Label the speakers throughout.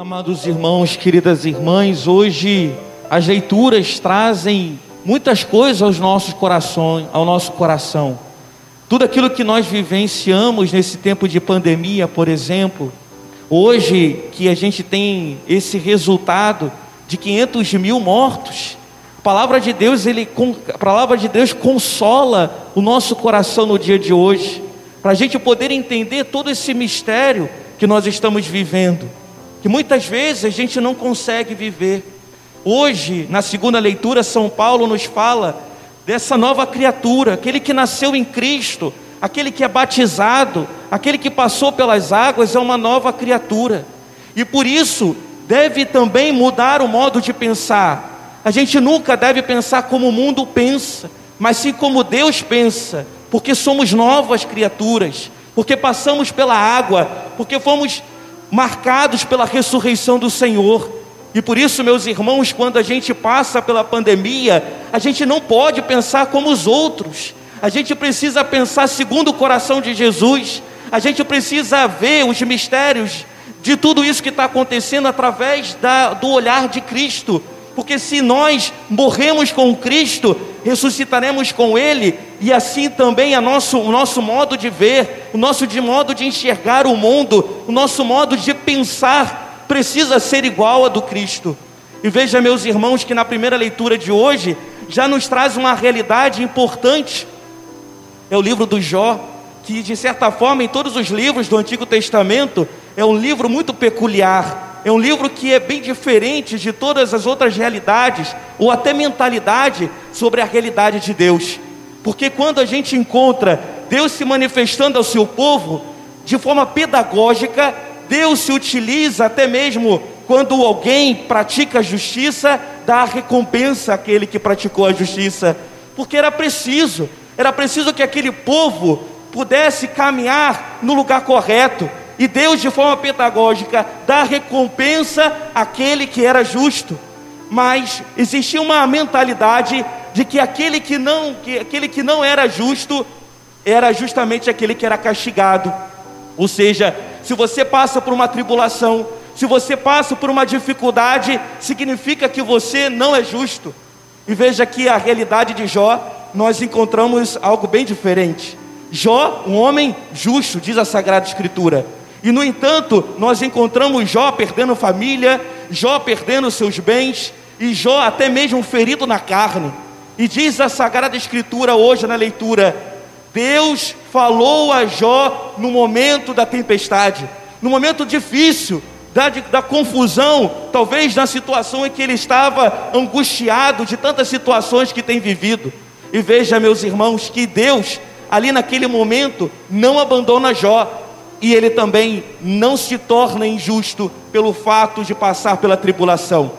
Speaker 1: Amados irmãos, queridas irmãs, hoje as leituras trazem muitas coisas aos nossos corações, ao nosso coração. Tudo aquilo que nós vivenciamos nesse tempo de pandemia, por exemplo, hoje que a gente tem esse resultado de 500 mil mortos, a palavra de Deus, ele, a palavra de Deus consola o nosso coração no dia de hoje, para a gente poder entender todo esse mistério que nós estamos vivendo que muitas vezes a gente não consegue viver. Hoje, na segunda leitura, São Paulo nos fala dessa nova criatura, aquele que nasceu em Cristo, aquele que é batizado, aquele que passou pelas águas, é uma nova criatura. E por isso, deve também mudar o modo de pensar. A gente nunca deve pensar como o mundo pensa, mas sim como Deus pensa, porque somos novas criaturas, porque passamos pela água, porque fomos marcados pela ressurreição do Senhor. E por isso, meus irmãos, quando a gente passa pela pandemia, a gente não pode pensar como os outros. A gente precisa pensar segundo o coração de Jesus. A gente precisa ver os mistérios de tudo isso que está acontecendo através da, do olhar de Cristo. Porque se nós morremos com Cristo, ressuscitaremos com Ele, e assim também a nosso, o nosso modo de ver, o nosso de modo de enxergar o mundo, o nosso modo de pensar precisa ser igual a do Cristo. E veja, meus irmãos, que na primeira leitura de hoje já nos traz uma realidade importante. É o livro do Jó, que de certa forma em todos os livros do Antigo Testamento é um livro muito peculiar é um livro que é bem diferente de todas as outras realidades, ou até mentalidade sobre a realidade de Deus. Porque quando a gente encontra Deus se manifestando ao seu povo, de forma pedagógica, Deus se utiliza até mesmo quando alguém pratica a justiça, dá a recompensa àquele que praticou a justiça, porque era preciso, era preciso que aquele povo pudesse caminhar no lugar correto, e Deus, de forma pedagógica, dá recompensa àquele que era justo. Mas existia uma mentalidade de que aquele que não, que aquele que não era justo era justamente aquele que era castigado. Ou seja, se você passa por uma tribulação, se você passa por uma dificuldade, significa que você não é justo. E veja que a realidade de Jó, nós encontramos algo bem diferente. Jó, um homem justo, diz a Sagrada Escritura. E no entanto, nós encontramos Jó perdendo família, Jó perdendo seus bens, e Jó até mesmo ferido na carne. E diz a Sagrada Escritura hoje na leitura: Deus falou a Jó no momento da tempestade, no momento difícil, da, da confusão, talvez na situação em que ele estava angustiado de tantas situações que tem vivido. E veja, meus irmãos, que Deus, ali naquele momento, não abandona Jó, e ele também não se torna injusto pelo fato de passar pela tribulação.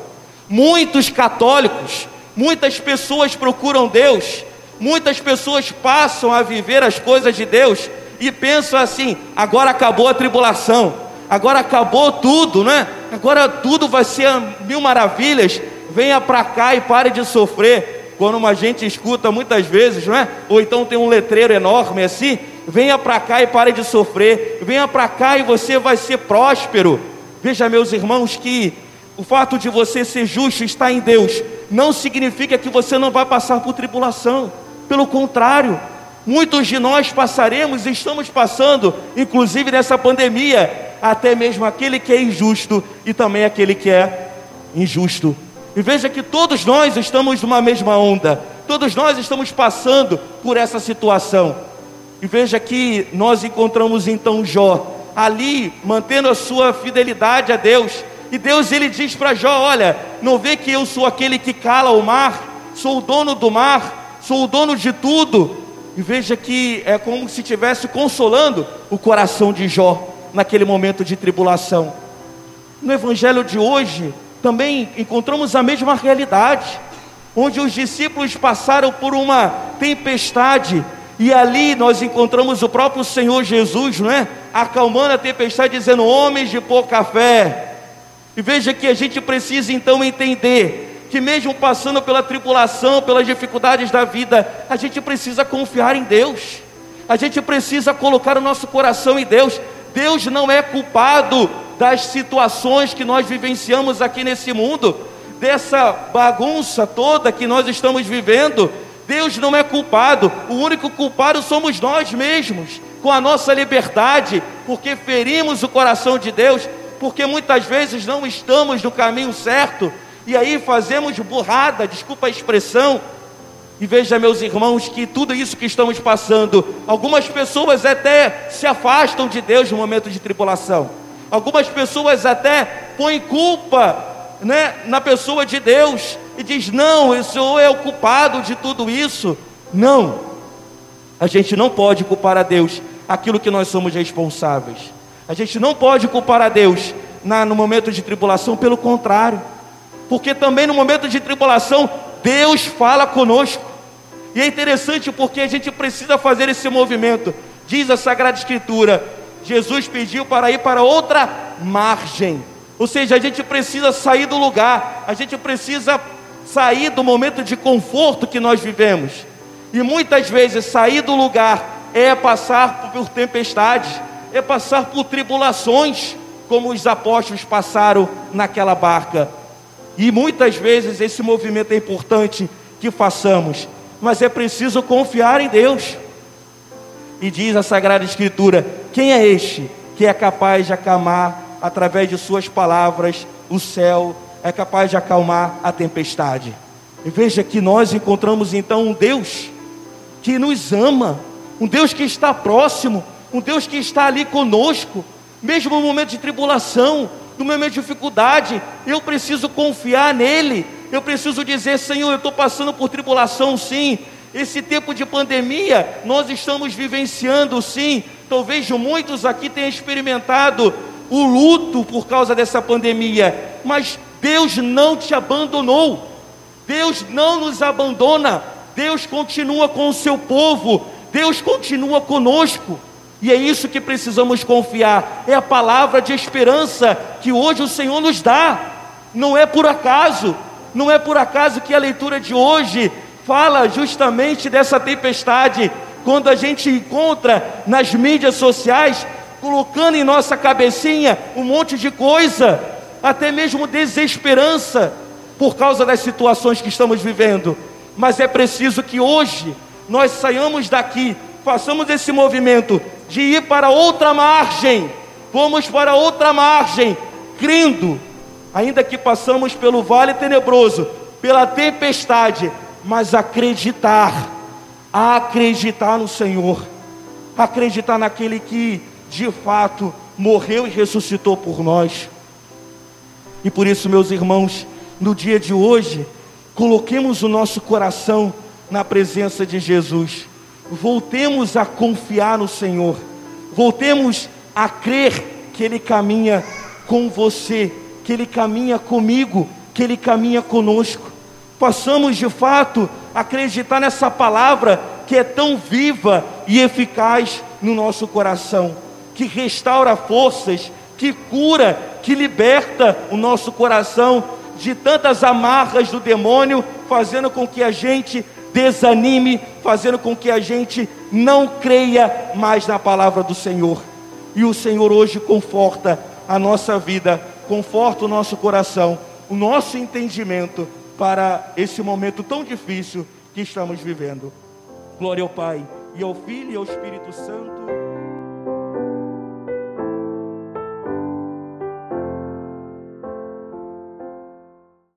Speaker 1: Muitos católicos, muitas pessoas procuram Deus, muitas pessoas passam a viver as coisas de Deus e pensam assim: agora acabou a tribulação, agora acabou tudo, né? Agora tudo vai ser mil maravilhas. Venha para cá e pare de sofrer. Quando uma gente escuta muitas vezes, não é? Ou então tem um letreiro enorme assim, venha para cá e pare de sofrer, venha para cá e você vai ser próspero. Veja, meus irmãos, que o fato de você ser justo está em Deus, não significa que você não vai passar por tribulação, pelo contrário, muitos de nós passaremos estamos passando, inclusive nessa pandemia, até mesmo aquele que é injusto e também aquele que é injusto. E veja que todos nós estamos numa mesma onda, todos nós estamos passando por essa situação. E veja que nós encontramos então Jó ali mantendo a sua fidelidade a Deus. E Deus ele diz para Jó: Olha, não vê que eu sou aquele que cala o mar, sou o dono do mar, sou o dono de tudo. E veja que é como se estivesse consolando o coração de Jó naquele momento de tribulação. No evangelho de hoje, também encontramos a mesma realidade, onde os discípulos passaram por uma tempestade e ali nós encontramos o próprio Senhor Jesus, não é? Acalmando a tempestade, dizendo: Homens de pouca fé. E veja que a gente precisa então entender que, mesmo passando pela tribulação, pelas dificuldades da vida, a gente precisa confiar em Deus, a gente precisa colocar o nosso coração em Deus. Deus não é culpado das situações que nós vivenciamos aqui nesse mundo, dessa bagunça toda que nós estamos vivendo, Deus não é culpado, o único culpado somos nós mesmos, com a nossa liberdade, porque ferimos o coração de Deus, porque muitas vezes não estamos no caminho certo, e aí fazemos burrada, desculpa a expressão, e veja, meus irmãos, que tudo isso que estamos passando, algumas pessoas até se afastam de Deus no momento de tribulação. Algumas pessoas até põem culpa né, na pessoa de Deus e diz: "Não, o Senhor é o culpado de tudo isso". Não. A gente não pode culpar a Deus aquilo que nós somos responsáveis. A gente não pode culpar a Deus na, no momento de tribulação, pelo contrário. Porque também no momento de tribulação, Deus fala conosco. E é interessante porque a gente precisa fazer esse movimento. Diz a Sagrada Escritura: Jesus pediu para ir para outra margem. Ou seja, a gente precisa sair do lugar, a gente precisa sair do momento de conforto que nós vivemos. E muitas vezes sair do lugar é passar por tempestades, é passar por tribulações, como os apóstolos passaram naquela barca. E muitas vezes esse movimento é importante que façamos mas é preciso confiar em Deus. E diz a Sagrada Escritura: quem é este que é capaz de acalmar, através de Suas palavras, o céu, é capaz de acalmar a tempestade? E veja que nós encontramos então um Deus que nos ama, um Deus que está próximo, um Deus que está ali conosco, mesmo no momento de tribulação, no momento de dificuldade, eu preciso confiar nele, eu preciso dizer, Senhor, eu estou passando por tribulação, sim. Esse tempo de pandemia, nós estamos vivenciando, sim. Talvez muitos aqui tenham experimentado o luto por causa dessa pandemia, mas Deus não te abandonou. Deus não nos abandona. Deus continua com o seu povo. Deus continua conosco. E é isso que precisamos confiar. É a palavra de esperança que hoje o Senhor nos dá. Não é por acaso. Não é por acaso que a leitura de hoje fala justamente dessa tempestade, quando a gente encontra nas mídias sociais, colocando em nossa cabecinha um monte de coisa, até mesmo desesperança, por causa das situações que estamos vivendo. Mas é preciso que hoje nós saiamos daqui, façamos esse movimento de ir para outra margem, vamos para outra margem, crendo ainda que passamos pelo vale tenebroso, pela tempestade, mas acreditar, acreditar no Senhor, acreditar naquele que de fato morreu e ressuscitou por nós. E por isso, meus irmãos, no dia de hoje, coloquemos o nosso coração na presença de Jesus. Voltemos a confiar no Senhor. Voltemos a crer que Ele caminha com você que Ele caminha comigo, que Ele caminha conosco. Possamos de fato acreditar nessa palavra que é tão viva e eficaz no nosso coração, que restaura forças, que cura, que liberta o nosso coração de tantas amarras do demônio, fazendo com que a gente desanime, fazendo com que a gente não creia mais na palavra do Senhor. E o Senhor hoje conforta a nossa vida conforta o nosso coração, o nosso entendimento para esse momento tão difícil que estamos vivendo. Glória ao Pai, e ao Filho e ao Espírito Santo.